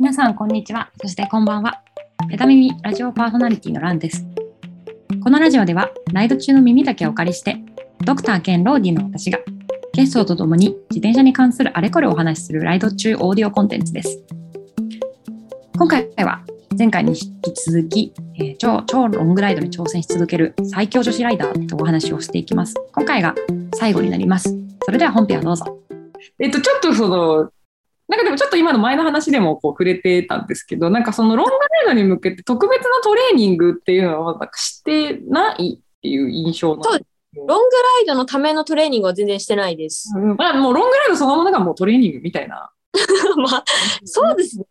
皆さん、こんにちは。そして、こんばんは。ペタ耳ラジオパーソナリティのランです。このラジオでは、ライド中の耳だけお借りして、ドクター兼ローディの私が、ゲストとともに自転車に関するあれこれをお話しするライド中オーディオコンテンツです。今回は、前回に引き続き、えー超超ロングライドに挑戦し続ける最強女子ライダーとお話をしていきます。今回が最後になります。それでは本編をどうぞ。えっと、ちょっとその、なんかでもちょっと今の前の話でもこう触れてたんですけど、なんかそのロングライドに向けて特別なトレーニングっていうのはしてないっていう印象なんそうロングライドのためのトレーニングは全然してないです。うんまあ、もうロングライドそのものがもうトレーニングみたいな。まあ、そうですね。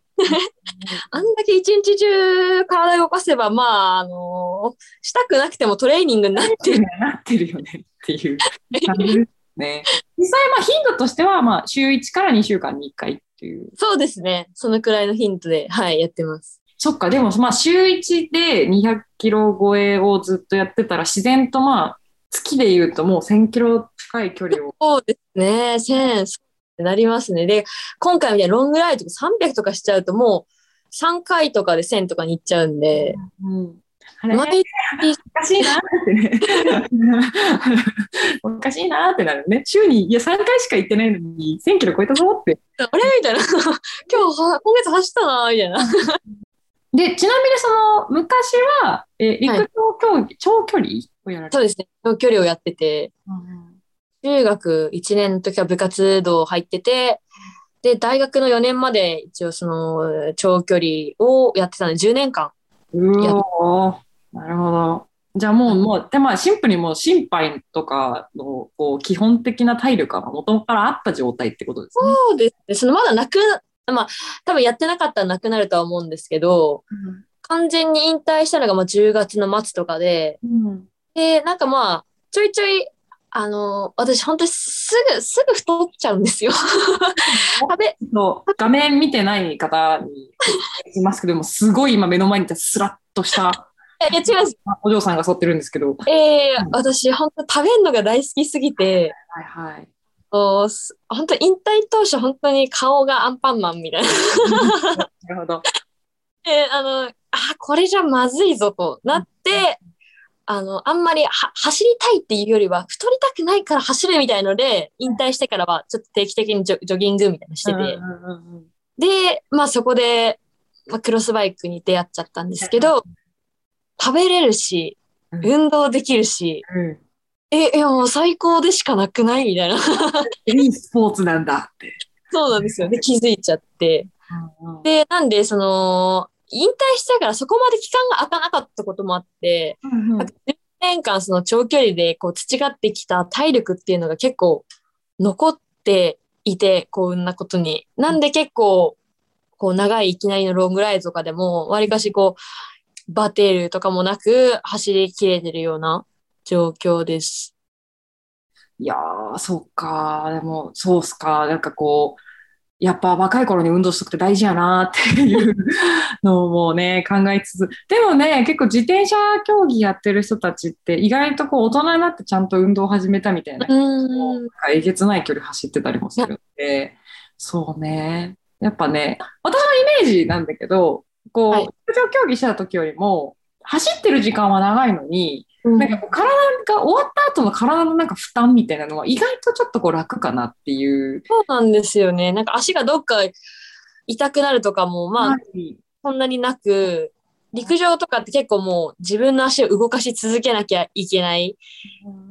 あんだけ一日中体を動かせば、まあ、あのしたくなくてもトレーニングになってる。なってるよねっていう感じですね。実際まあ頻度としてはまあ週1から2週間に1回っていう。そうですね。そのくらいのヒントで、はい、やってます。そっか、でもまあ週1で200キロ超えをずっとやってたら自然とまあ月で言うともう1000キロ近い距離を。そうですね。1000ってなりますね。で、今回みたいなロングライドとか300とかしちゃうともう3回とかで1000とかに行っちゃうんで、うん毎日おかしいなってね。おかしいなってなる ね。週に、いや、3回しか行ってないのに、1000キロ超えたぞって。あれみたいな。今日は、今月走ったな、みたいな。で、ちなみにその、昔は、えー陸上競技、長距離をやられてそうですね。長距離をやってて、中学1年の時は部活動入ってて、で、大学の4年まで一応その長距離をやってたので、10年間。うおーなるほど。じゃあもう、もう、でまあ、シンプルにもう心肺とかの、こう、基本的な体力が元からあった状態ってことですね。そうですね。そのまだなく、まあ、多分やってなかったらなくなるとは思うんですけど、完全に引退したのがまあ10月の末とかで、うん。で、なんかまあ、ちょいちょい、あの、私本当にすぐ、すぐ太っちゃうんですよ。食べ、画面見てない方に言いますけども、すごい今目の前にいたスラッとしたいや、違います。お嬢さんが沿ってるんですけど。えーうん私本当食べるのが大好きすぎて、はいはい。そうす本当引退当初本当に顔がアンパンマンみたいな。なるほど。で、あの、あ、これじゃまずいぞとなって、あの、あんまりは走りたいっていうよりは、太りたくないから走るみたいので、引退してからはちょっと定期的にジョジョギングみたいなのしてて、うんうんうんうんで、まあそこで、まあ、クロスバイクに出会っちゃったんですけど、食べれるし、うん運動できるし、うんえ、もう最高でしかなくない？みたいな。いいスポーツなんだって。そうなんですよ。で、気づいちゃって。で、なんで、その、引退したからそこまで期間が空かなかったこともあって、うんうん10年間その長距離でこう培ってきた体力っていうのが結構残っていて、こんなことに。なんで結構、こう長いいきなりのロングライドとかでも、わりかしこう、バテるとかもなく走り切れてるような状況です。いやー、そっか。でも、そうっすか。なんかこう、やっぱ若い頃に運動しとくて大事やなっていうのをもうね、考えつつ。でもね、結構自転車競技やってる人たちって意外とこう大人になってちゃんと運動を始めたみたいなうーん。えげつない距離走ってたりもするんで、そうね。やっぱね、私のイメージなんだけど、こう、はい陸上競技してた時よりも、走ってる時間は長いのに、なんかこう体が終わった後の体のなんか負担みたいなのは意外とちょっとこう楽かなっていう。そうなんですよね。なんか足がどっか痛くなるとかも、まあ、はいそんなになく、陸上とかって結構もう自分の足を動かし続けなきゃいけない。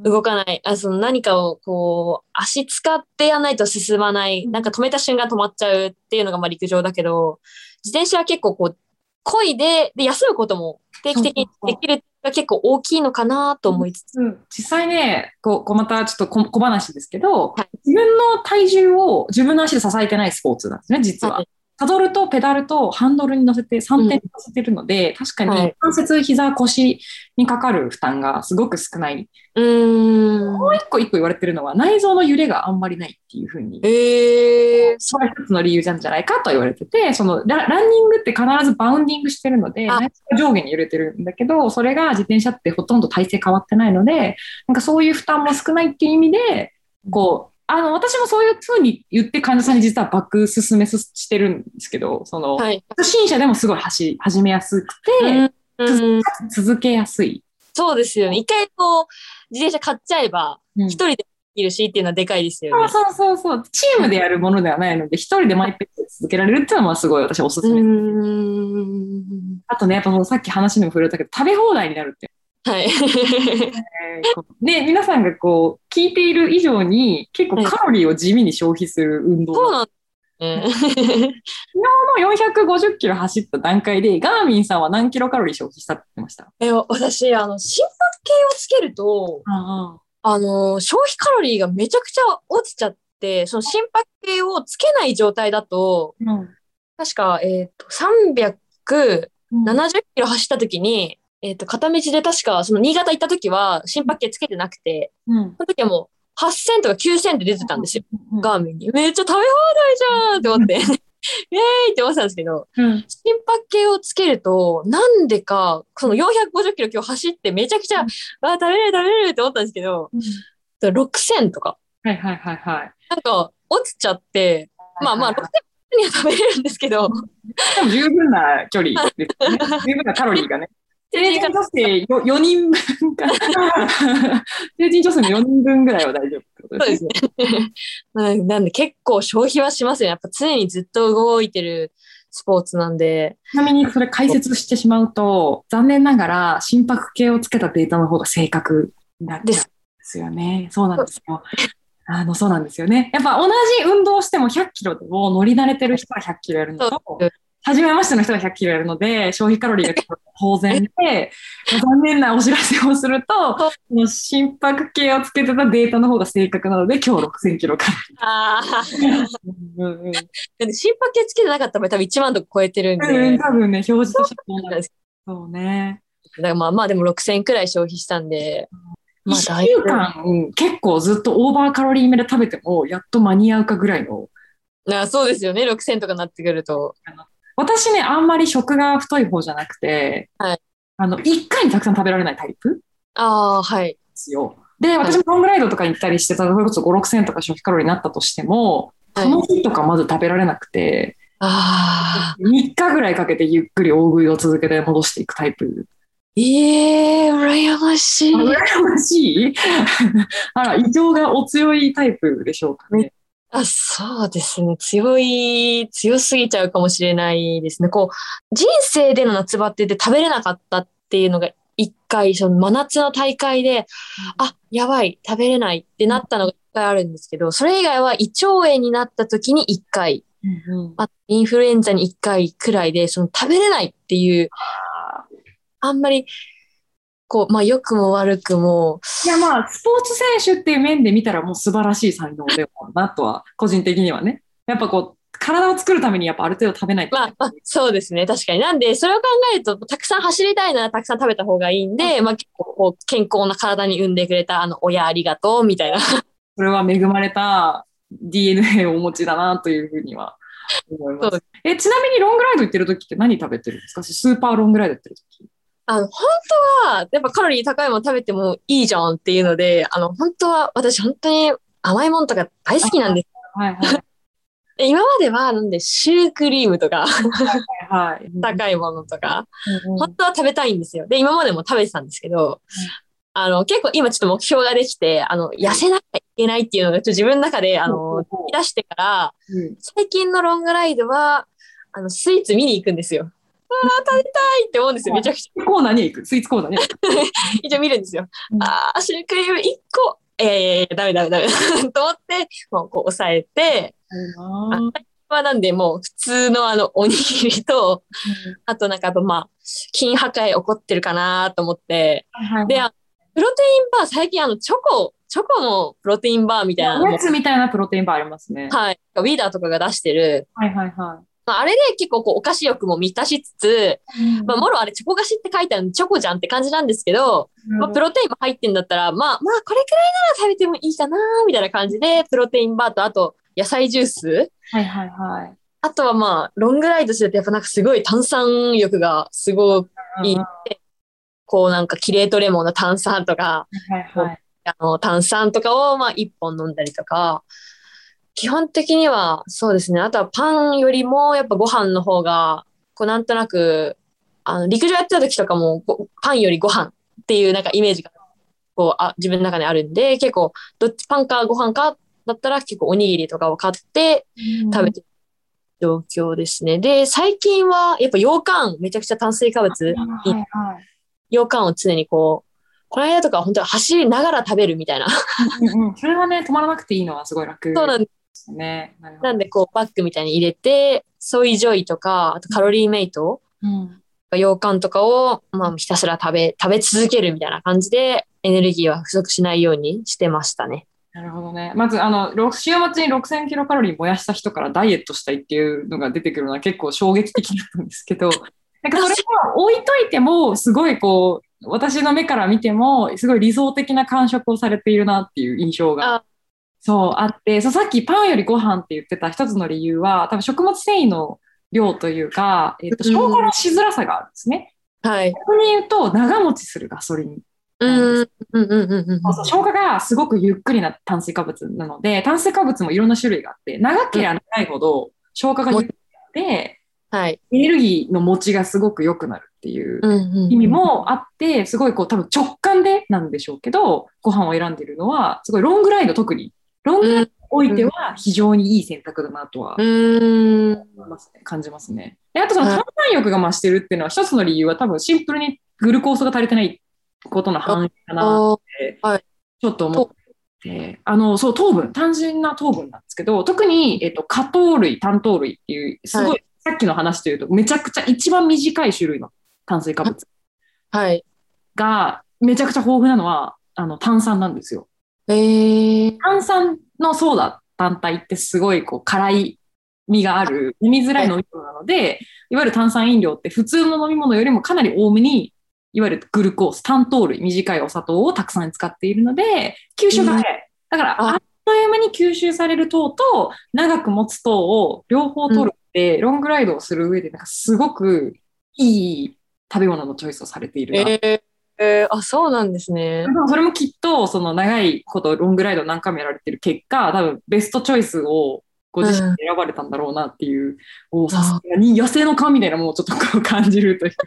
動かない。あその何かをこう、足使ってやらないと進まない。なんか止めた瞬間止まっちゃうっていうのがまあ陸上だけど、自転車は結構こう、漕いで、で、休むことも定期的にできるが結構大きいのかなと思いつつ。うん実際ね、こう、こうまたちょっと小小話ですけど、はい自分の体重を自分の足で支えてないスポーツなんですね、実は。はいサドルとペダルとハンドルに乗せて3点乗せてるので、確かはいに関節、膝、腰にかかる負担がすごく少ない。うーん。もう一個一個言われてるのは内臓の揺れがあんまりないっていうふうに。えー、それが一つの理由なんじゃないかと言われてて、そのラランニングって必ずバウンディングしてるので、あ内臓が上下に揺れてるんだけど、それが自転車ってほとんど体勢変わってないので、なんかそういう負担も少ないっていう意味で、こう、あの、私もそういうふうに言って患者さんに実はバック進めすしてるんですけど、その、はい。初心者でもすごい走り始めやすくて、うんうん続けやすい。そうですよね。一回こう、自転車買っちゃえば、うん一人でできるしっていうのはでかいですよね。そうそうそうそう。チームでやるものではないので、一人でマイペースで続けられるっていうのはすごい私おすすめ。ん。あとね、やっぱさっき話にも触れたけど、食べ放題になるって。はい。で、皆さんがこう、聞いている以上に、結構カロリーを地味に消費する運動。そうなんですね。の450キロ走った段階で、ガーミンさんは何キロカロリー消費したって言ってました？え、私、あの、心拍計をつけると、ああの、消費カロリーがめちゃくちゃ落ちちゃって、その心拍計をつけない状態だと、うん確か、えっ、と、370キロ走った時に、えっ、と、片道で確か、その新潟行った時は心拍計つけてなくて、うんその時はもう8000とか9000で出てたんですよ。うんガーミンに。めっちゃ食べ放題じゃんって思って、イエーイって思ってたんですけど、うん心拍計をつけると、なんでか、その450キロ今日走ってめちゃくちゃ、あ、食べれる食べれるって思ったんですけど、6000とか、はいはいはいはい。なんか落ちちゃって、まあまあ、6000には食べれるんですけど、でも十分な距離ですよね。十分なカロリーがね。成人女性よ4人分か。成人女性の4人分ぐらいは大丈夫ってことそうでですすね。なんで結構消費はしますよね。やっぱ常にずっと動いてるスポーツなんで。ちなみにそれ解説してしまうと、残念ながら心拍計をつけたデータの方が正確になっちゃうんですよね。そうなんですよ。あの、そうなんですよね。やっぱ同じ運動をしても100キロでも乗り慣れてる人は100キロやるのと初めましての人は100キロやるので、消費カロリーが当然で、残念なお知らせをすると、その心拍計をつけてたデータの方が正確なので、今日6000キロカああ。ロリー。うんうんだって心拍計つけてなかったら多分1万とか超えてるんで。うん、多分ね、表示としてそうなんだです。そうね。からまあまあでも6000くらい消費したんで。まあ1だいぶ週間、うん結構ずっとオーバーカロリー目で食べても、やっと間に合うかぐらいの。あそうですよね。6000とかなってくると。私ね、あんまり食が太い方じゃなくて、はいあの、1回にたくさん食べられないタイプああ、はい。ですよ。で、私もロングライドとかに行ったりしてたら、それこそ5、6000とか消費カロリーになったとしても、はいその日とかまず食べられなくて、ああ。3日ぐらいかけてゆっくり大食いを続けて戻していくタイプ。ええー、羨ましい。羨ましい あら、胃腸がお強いタイプでしょうかね。あ、そうですね。強い、強すぎちゃうかもしれないですね。こう、人生での夏バテで食べれなかったっていうのが一回、その真夏の大会で、あ、やばい、食べれないってなったのが一回あるんですけど、それ以外は胃腸炎になった時に一回、うんあインフルエンザに一回くらいで、その食べれないっていう、あんまり、こう、まあ良くも悪くも、いやまあ、スポーツ選手っていう面で見たらもう素晴らしい才能でもなとは、個人的にはね。やっぱこう、体を作るためにやっぱある程度食べないと。まあ、まあ、そうですね。確かに。なんで、それを考えると、たくさん走りたいならたくさん食べた方がいいんで、まあ、結構こう、健康な体に産んでくれた、あの、親ありがとう、みたいな。それは恵まれた DNA をお持ちだなというふうには思います。え、ちなみにロングライド行ってる時って何食べてるんですか？スーパーロングライド行ってる時。あの、本当は、やっぱカロリー高いもの食べてもいいじゃんっていうので、あの、本当は、私本当に甘いものとか大好きなんです。はいはい。で 今までは、なんで、シュークリームとか、はい。高いものとか、うんうん本当は食べたいんですよ。で、今までも食べてたんですけど、あの、結構今ちょっと目標ができて、あの、痩せなきゃいけないっていうのが、ちょっと自分の中で、あの、出してから、うん最近のロングライドは、あの、スイーツ見に行くんですよ。食べたいって思うんですよ。めちゃくちゃ。コーナーに行く。スイーツコーナーに。一応見るんですよ。うんああ、シュークリーム1個。ええダメダメダメ。と思って、もうこう抑えて、あまあなんでもう普通のあのおにぎりと、あとなんかやっぱまあ、筋破壊起こってるかなと思って、で、あプロテインバー、最近あのチョコ、チョコのプロテインバーみたいなおやつみたいなプロテインバーありますね。はい、ウィーダーとかが出してる、はいはいはまあ、あれで結構こうお菓子欲も満たしつつ、い。まあ、もろあれチョコ菓子って書いてあるのチョコじゃんって感じなんですけど、まあ、プロテインも入ってんだったら、まあ、まあ、これくらいなら食べてもいいかな、みたいな感じで、プロテインバーと、あと、野菜ジュースはいはいはい。あとはまあ、ロングライドしてて、やっぱなんかすごい炭酸欲がすごくいいうんこうなんかキレートレモンの炭酸とか、はいはい。あの、炭酸とかをまあ一本飲んだりとか、基本的にはそうですね。あとはパンよりもやっぱご飯の方が、こうなんとなく、あの、陸上やってた時とかもごパンよりご飯っていうなんかイメージが、こう、あ自分の中であるんで、結構、どっちパンかご飯かだったら結構おにぎりとかを買って食べてる状況ですね。で、最近はやっぱ羊羹、めちゃくちゃ炭水化物、はいはい。羊羹を常にこう、この間とか本当は走りながら食べるみたいな。うんうん、それはね、止まらなくていいのはすごい楽そうなんですね。なるほどなんでこうバッグみたいに入れて、ソイジョイとか、あとカロリーメイト、うん羊羹とかを、まあ、ひたすら食べ、食べ続けるみたいな感じで、エネルギーは不足しないようにしてましたね。なるほどね。まず、あの、ろ週末に6000キロカロリー燃やした人からダイエットしたいっていうのが出てくるのは結構衝撃的だったんですけど、なんかそれは置いといても、すごいこう、私の目から見ても、すごい理想的な感触をされているなっていう印象があ、そう、あって、そう、さっきパンよりご飯って言ってた一つの理由は、多分食物繊維の量というか、えっと、うん消化のしづらさがあるんですね。はい。逆に言うと、長持ちするガソリン。うん、うん、消化がすごくゆっくりな炭水化物なので、炭水化物もいろんな種類があって、長ければ長いほど消化がゆっくりで、はい。エネルギーの持ちがすごく良くなるっていう。意味もあって、すごいこう多分直感でなんでしょうけど、ご飯を選んでいるのは、すごいロングライド特に、ロングライドにおいては非常にいい選択だなとは。思いますね。感じますね。であとそのはい。炭酸欲が増してるっていうのは一つの理由は多分シンプルにグルコースが足りてないことの反映かなあー。ちょっと思って、あの、そう、糖分、単純な糖分なんですけど、特に、えっと、果糖類、単糖類っていう、すごい、はさっきの話というと、めちゃくちゃ一番短い種類の炭水化物はい。が、めちゃくちゃ豊富なのは、あの、炭酸なんですよ。えー。炭酸のソーダ単体ってすごい、こう、辛い味がある、飲みづらい飲み物なので、いわゆる炭酸飲料って普通の飲み物よりもかなり多めに、いわゆるグルコース、単糖類、短いお砂糖をたくさん使っているので、吸収が早い。だから、ああっという間に吸収される糖と、長く持つ糖を両方取るって、ロングライドをする上で、なんかすごくいい食べ物のチョイスをされているな。えー。えー、あ、そうなんですねそれもきっと、その長いことロングライドを何回もやられてる結果、多分ベストチョイスをご自身で選ばれたんだろうなっていう、おさすがに野生の勘みたいなものをちょっとこう感じるという。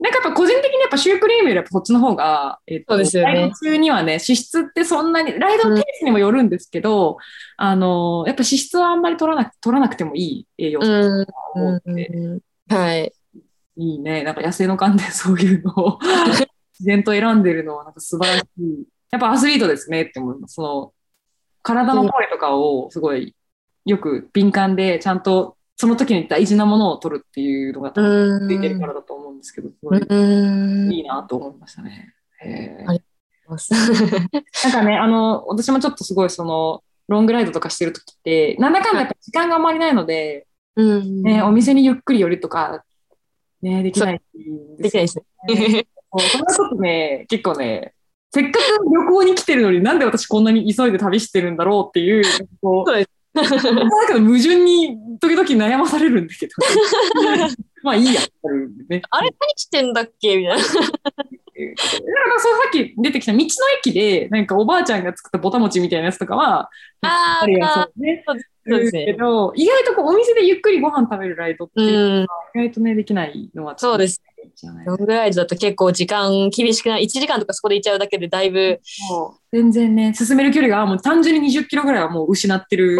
なんかやっぱ個人的にやっぱシュークリームよりやっぱそっちの方が、えっと、そうですよねライド中にはね、脂質ってそんなに、ライドのペースにもよるんですけど、あの、やっぱ脂質はあんまり取らなく取らなくてもいい栄養素だうん。と思うので、うんはい。いいね。なんか野生の観で そういうのを自然と選んでるのはなんか素晴らしい。やっぱアスリートですねって思います。その体の声とかをすごいよく敏感でちゃんとその時に大事なものを取るっていうのが多分ついてるからだと思うんですけど、すごいうん。いいなと思いましたね。へーあります。なんかね、あの、私もちょっとすごいその、ロングライドとかしてる時って、なんだかんだやっぱ時間があまりないので、うん。ね、お店にゆっくり寄るとか、ね、できないんできないですね。そうそれはちょっとね、結構ね、せっかく旅行に来てるのになんで私こんなに急いで旅してるんだろうっていう、こう。なんか矛盾に時々悩まされるんだけど、まあいいやね。あれ何してんだっけ？みたいな。だからそうさっき出てきた道の駅で、なんかおばあちゃんが作ったぼた餅みたいなやつとかは、ああるやんあそうね。そうですねけど、意外とこうお店でゆっくりご飯食べるライドっていうのうん。は意外とね、できないのはそうです。ロングライドだと結構時間厳しくない？1時間とかそこで行っちゃうだけでだいぶ。全然ね、進める距離がもう単純に20キロぐらいはもう失ってる、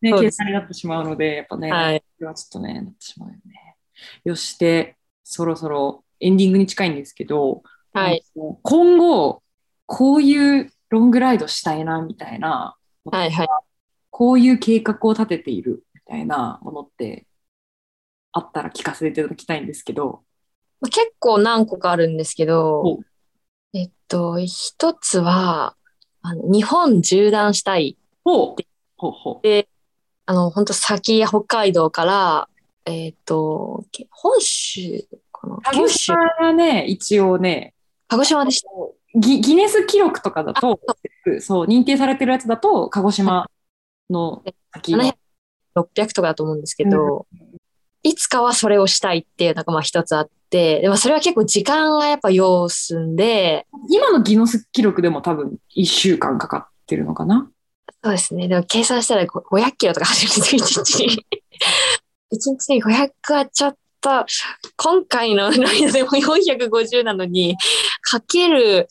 ね、計算になってしまうので、やっぱね、はい。はちょっとね、なってしまうよね。よして、そろそろエンディングに近いんですけど、はい。今後、こういうロングライドしたいな、みたいな、はいはい。こういう計画を立てているみたいなものってあったら聞かせていただきたいんですけど、まあ結構何個かあるんですけほど、えっと、一つは、あの日本縦断したい。ほう、ほうほう。で、あの、本当先、北海道から、えっと、け本州かな？鹿児九州島がね、一応ね、鹿児島でした。ギギネス記録とかだと、そう、認定されてるやつだと、鹿児島の先の。600とかだと思うんですけど、いつかはそれをしたいっていうのがまあ一つあって、でもそれは結構時間がやっぱ要すんで、今のギネス記録でも多分1週間かかっってるのかなそうですね。でも計算したらご500キロとか走るんですよ、1日に。1日に500はちょっと、今回のライドでも450なのに、かける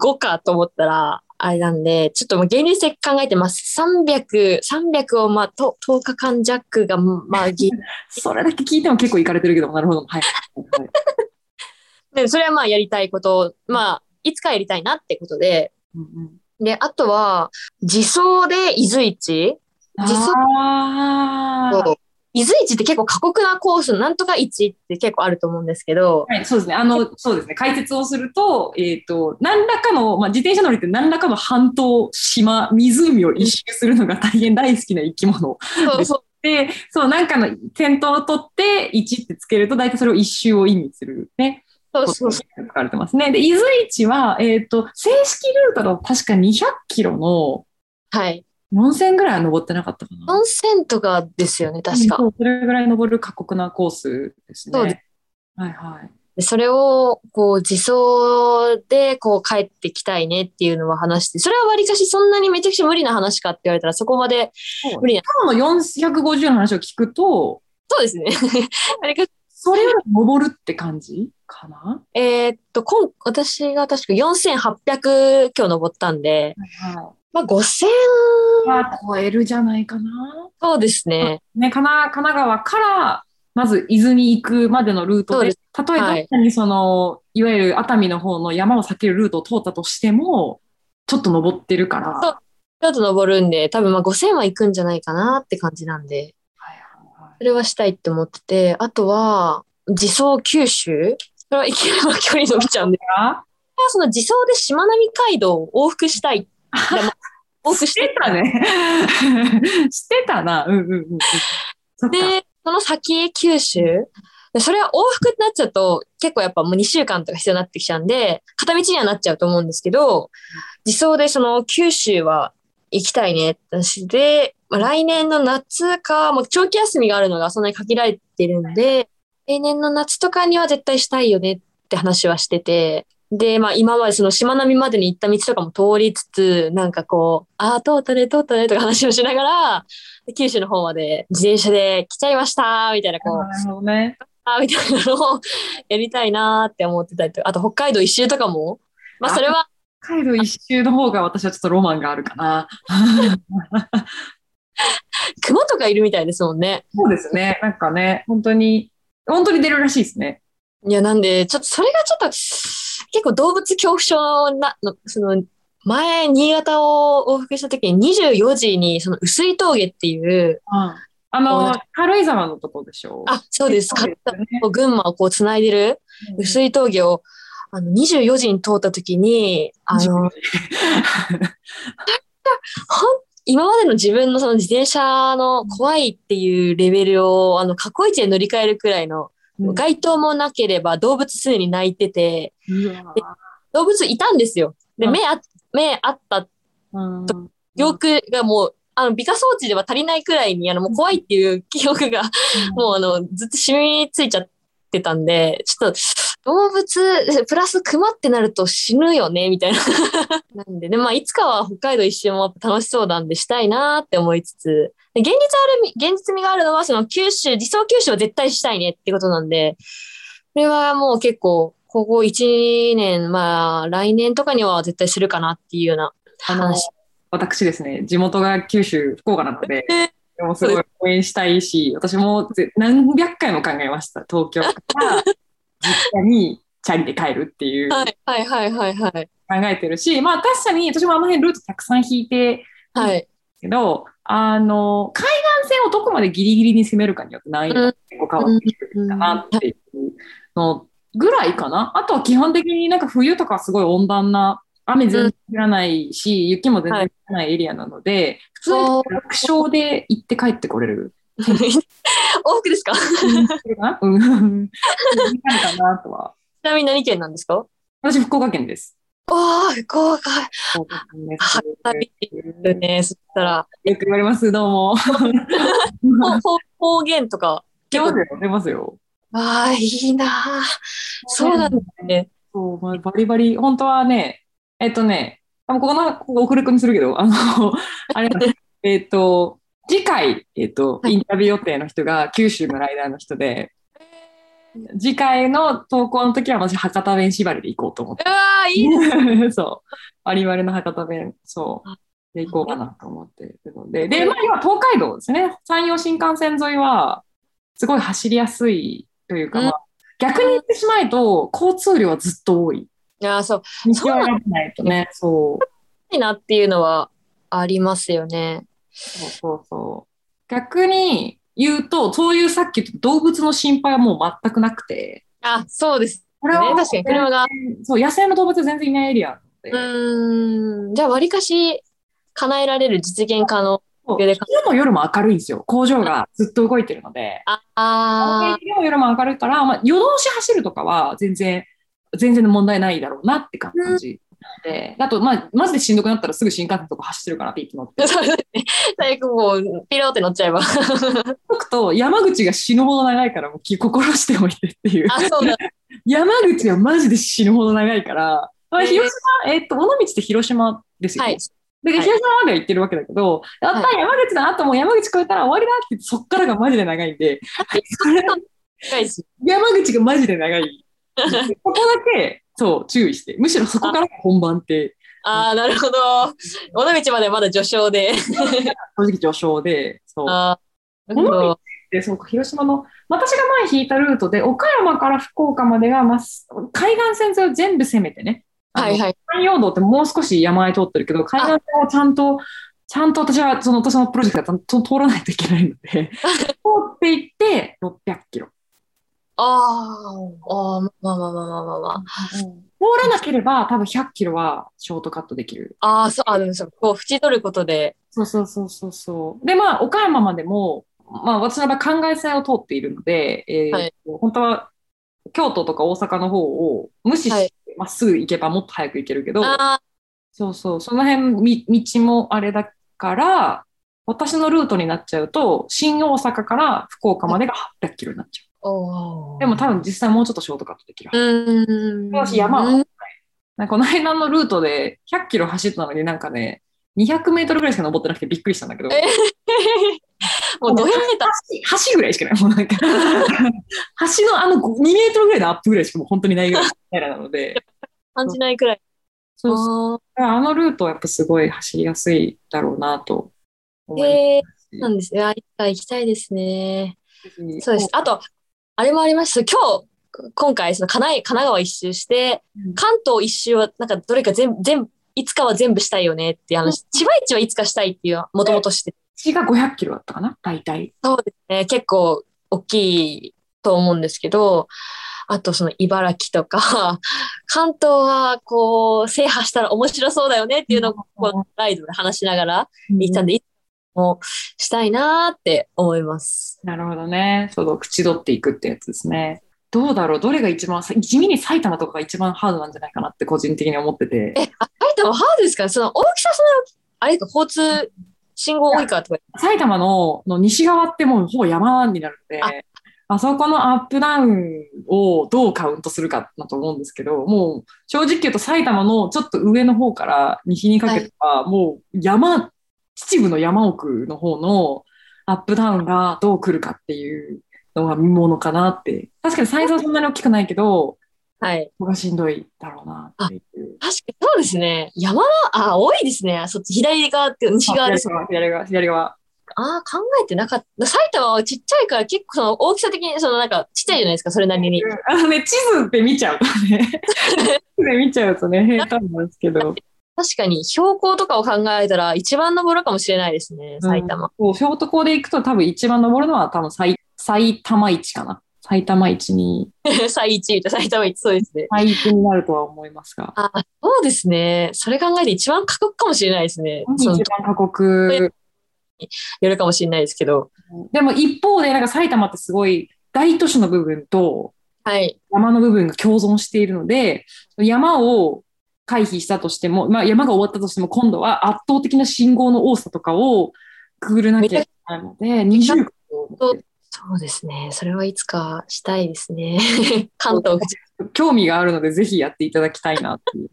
5かと思ったら、あれなんで、ちょっともう現実的考えてます。300、300をまあ、と10日間弱が、まあ、ぎ それだけ聞いても結構いかれてるけど、なるほど。はい。はい。でそれはまあやりたいこと、まあ、いつかやりたいなってことで、うんうん。で、あとは、自走で伊豆市。実際あー伊豆市って結構過酷なコース、なんとか市って結構あると思うんですけど、はい、そうですね。あの、そうですね。解説をすると、えっ、と、何らかの、まあ、自転車乗りって何らかの半島、島、湖を一周するのが大変大好きな生き物。そうそうで、そう、なんかの先頭を取って、1ってつけると、大体それを一周を意味するね。そうそうそ書かれてますね。で、伊豆市は、えっ、と、正式ルートだと確か200キロのう。はい。4000ぐらいは登ってなかったかな。4000とかですよね、確か。それぐらい登る過酷なコースですね。そうですはいはい。でそれを、こう、自走で、こう、帰ってきたいねっていうのは話して、それはわりかしそんなにめちゃくちゃ無理な話かって言われたら、そこまで、無理な。今日の450の話を聞くと、そうですね。わりかしそれより登るって感じかな？えーっと、今、私が確か4800今日登ったんで、はまあ5000、い。は超えるじゃないかな。そうですね。ね、神奈神奈川から、まず伊豆に行くまでのルートで、そうでたとえどっかにその、い、わゆる熱海の方の山を避けるルートを通ったとしても、ちょっと登ってるから。そうちょっと登るんで、多分まあ5000は行くんじゃないかなって感じなんで、はいはいはいそれはしたいって思ってて、あとは、自走九州それはいきなりまあ距離伸びちゃうんで、その自走でしまなみ海道を往復したい。でも往復ししててたね。してたな。うんうんうん。で、その先、九州。でそれは往復ってなっちゃうと、結構やっぱもう2週間とか必要になってきちゃうんで、片道にはなっちゃうと思うんですけど、自走でその九州は行きたいねって話で、まあ、来年の夏か、もう長期休みがあるのがそんなに限られてるんで、来年の夏とかには絶対したいよねって話はしてて、で、まあ今までそのしまなみまでに行った道とかも通りつつ、なんかこう、ああ、通ったね、通ったねとか話をしながら、で九州の方まで自転車で来ちゃいましたみたいな、こう、なるほどね。あーみたいなのを やりたいなーって思ってたりとか、あと北海道一周とかも、まあそれは、北海道一周の方が私はちょっとロマンがあるかな。熊とかいるみたいですもんね。そうですね。なんかね、本当に、本当に出るらしいですね。いや、なんで、ちょっとそれがちょっと、結構動物恐怖症な、のその、前、新潟を往復した時に24時に、その、薄い峠っていう、あの、軽井沢のとこでしょ？あ、そうです。そうですよね。群馬をこう繋いでる薄い峠を、あの、24時に通った時に、あの、今までの自分のその自転車の怖いっていうレベルを、あの、過去一で乗り換えるくらいの、うん。街灯もなければ動物常に泣いてて、動物いたんですよ。で、うん。目あ、目あった。うん。記憶がもう、あの、美化装置では足りないくらいに、あの、もう怖いっていう記憶が、もうあの、ずっと染みついちゃってたんで、ちょっと、動物、プラス熊ってなると死ぬよね、みたいな。なんでね、まあ、いつかは北海道一周も楽しそうなんでしたいなって思いつつ、で現実ある、現実味があるのは、その九州、自走九州は絶対したいねってことなんで、これはもう結構、ここ1年、まあ、来年とかには絶対するかなっていうような話。私ですね、地元が九州、福岡なので、えでもすごい応援したいし、私もぜ何百回も考えました。東京から 実家にチャリで帰るっていう考はい、はい、はい、はい、はい。えてるし、まあ確かに私もあの辺ルートたくさん引いてはい。けど、あの、海岸線をどこまでギリギリに攻めるかによって難易度が結構変わってくるかなっていうのぐらいかな。あとは基本的になんか冬とかすごい温暖な、雨全然降らないし、雪も全然降らないエリアなので、普通に楽勝で行って帰ってこれる。往復ですか？ちそれかなうん。かなとは。なみに何県なん。ですか私、福岡県です。ああ、福岡。福岡県であ旅ですね。そしたら、よく言われます、どうも。方言とか、出ますよ、出ますよ。ああ、いいなそうなん。ですね。そう、まあ、バリバリ、本当はね、えっとね、あここの、ここ送る子にするけど、あの、あれ、えっと、次回、えっと、はいインタビュー予定の人が九州のライダーの人で、次回の投稿の時は私、博多弁縛りで行こうと思って。うわーいいです そう。割り割りの博多弁、そう。で行こうかなと思ってるので。で、まあ今、東海道ですね。山陽新幹線沿いは、すごい走りやすいというか、まあ、逆に言ってしまうと、交通量はずっと多い。いやーそう道を選べないとね、そう。いいなっていうのはありますよね。そうそうそう。逆に言うと、そういうさっき言った動物の心配はもう全くなくて、あそうですこれはね確かに車がそう、野生の動物全然いないエリアうーんじゃあわりかし叶えられる実現可能昼も夜も明るいんですよ。工場がずっと動いてるので。ああ昼も夜も明るいから、まあ、夜通し走るとかは全然、全然問題ないだろうなって感じ。で、あと、まあ、マジでしんどくなったらすぐ新幹線とか走ってるから、ピープ乗って。そうですね。最悪もうピローって乗っちゃえば。僕と山口が死ぬほど長いから、もう心しておいてっていう。あそうだ。山口はマジで死ぬほど長いから、まあ、広島、えっと、尾道って広島ですよ。はい。で、はい。広島までは行ってるわけだけど、やったは山口だなともう山口越えたら終わりだって言って、そっからがマジで長いんで、山口がマジで長い。ここだけ、そう、注意して。むしろそこからが本番って、ああなるほど尾道までまだ序章で正直序章で、そう。あーなるほどで、そうか、広島の、私が前引いたルートで、岡山から福岡までが、まあ、海岸線沿いを全部攻めてね。はいはい山陽道ってもう少し山あい通ってるけど、海岸線をちゃんと、ちゃんと私は、その私のプロジェクトは通らないといけないので、通っていって600キロ。あー。あーまあまあまあまあまあまあ。まあ通らなければ多分100キロはショートカットできる。ああそうあでもそうこう縁取ることで。そうそうそうそうそう。で、まあ、岡山までも、まあ、私の場合、海岸線を通っているので、えーはい。本当は京都とか大阪の方を無視はいして、まっすぐ行けばもっと早く行けるけど、あそうそう、その辺み道もあれだから、私のルートになっちゃうと、新大阪から福岡までが800キロになっちゃう。でも多分実際もうちょっとショートカットできる。う私山はうんなんかこの間のルートで100キロ走ったのになんかね、200メートルぐらいしか登ってなくてびっくりしたんだけど、えもうどうやってた？橋橋ぐらいしかない。もうなんか 橋のあの2メートルぐらいのアップぐらいしかもう本当にないぐらいなので、感じないくらい。そうそうああのルートはやっぱすごい走りやすいだろうなと思いーへえます。なんですね。行きたいですね。しそうです。あと、あれもありました。今日、今回、その神奈神奈川一周して、うん関東一周は、なんかどれか全部、全部、いつかは全部したいよねっていう話。千葉市はいつかしたいっていう、もともとして。血が500キロだったかな？大体。そうですね。結構大きいと思うんですけど、あとその茨城とか、関東はこう制覇したら面白そうだよねっていうのをこうライドで話しながら行ったんで、いつもしたいなーって思います。なるほどね。その口取っていくってやつですね。どうだろうどれが一番さ、地味に埼玉とかが一番ハードなんじゃないかなって個人的に思ってて。え、あ、埼玉ハードですか？その大きさ、その、あれか、交通、信号多いからとか。埼玉のの西側ってもうほぼ山になるので、あそこのアップダウンをどうカウントするかだと思うんですけど、もう正直言うと埼玉のちょっと上の方から西にかけては、もう山、秩父の山奥の方のアップダウンがどう来るかっていうのが見ものかなって。確かにサイズはそんなに大きくないけど、はい。ここがしんどいだろうなっていう。確かにそうですね。山は、あ、多いですね。そっち、左側っていうか、西側です。左側、左側、左側。ああ、考えてなかった。埼玉はちっちゃいから結構その大きさ的に、そのなんかちっちゃいじゃないですか、それなりに。あのね、地図で見ちゃうとね、地図で見ちゃうとね、平坦なんですけど。確かに標高とかを考えたら一番登るかもしれないですね、埼玉。うん。そう、ショートコーで行くと多分一番登るのは多分埼埼玉市かな。埼玉市に、最一位と埼玉一そうですね。最一になるとは思いますが。あそうですね。それ考えて一番過酷かもしれないですね。一番過酷。やるかもしれないですけど。でも一方で、なんか埼玉ってすごい大都市の部分とはい。山の部分が共存しているので、山を回避したとしても、まあ山が終わったとしても、今度は圧倒的な信号の多さとかをくぐるなきゃいけないので、二重苦を持ってそうですね。それはいつかしたいですね。関東、興味があるので、ぜひやっていただきたいなっていう。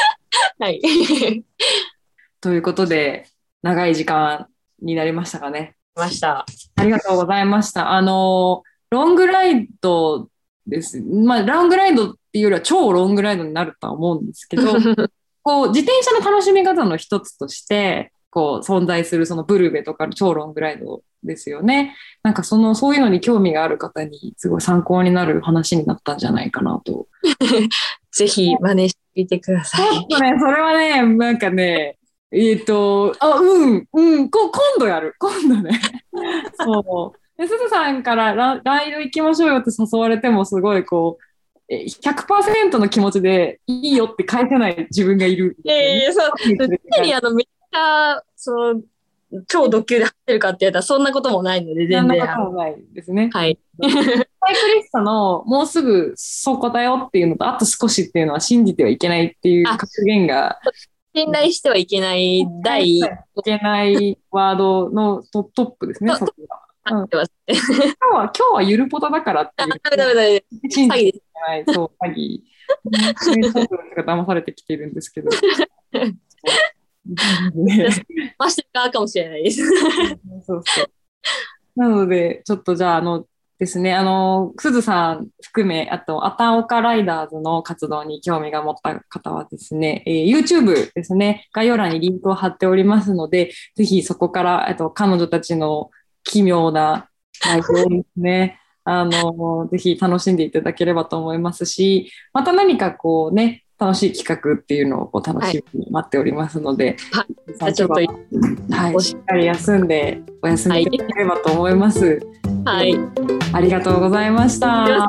はい。ということで、長い時間になりましたかね。ました。ありがとうございました。あの、ロングライドです。まあ、ロングライドっていうよりは超ロングライドになるとは思うんですけど、こう、自転車の楽しみ方の一つとして、こう、存在するそのブルベとかの超ロングライドですよね。なんかその、そういうのに興味がある方にすごい参考になる話になったんじゃないかなと。ぜひ真似してみてください。ちょっとね、それはね、なんかね、えっ、と、あ、うん、うん、こ今度やる、今度ね。そう。で、すずさんからラライド行きましょうよって誘われても、すごいこう、え100%の気持ちでいいよって返せない自分がいる。いやいや、そう。常にあの、めっちゃ、その、超ド級で走ってるかって言ったら、そんなこともないので、そんな全然。こともないですね。はい。サイクリストのもうすぐそこだよっていうのと、あと少しっていうのは信じてはいけないっていうあ格言が、信頼してはいけない第一いけないワードのトトップですね、あそこが。今日は、今日はゆるポタだからってあ、いう。詐欺そう、詐欺。騙されてきてるんですけど。ねましてる側かもしれないです。そうそう。なので、ちょっとじゃあ、あのですね、あの、すずさん含め、あと、あたおかライダーズの活動に興味が持った方はですね、えー YouTube ですね、概要欄にリンクを貼っておりますので、ぜひそこから、あと、彼女たちの奇妙なライブをですね、あの、ぜひ楽しんでいただければと思いますし、また何かこうね、楽しい企画っていうのをこう楽しみに待っておりますので、はいさあちょっとはい、しっかり休んでお休みいただければと思います。はい。ありがとうございました。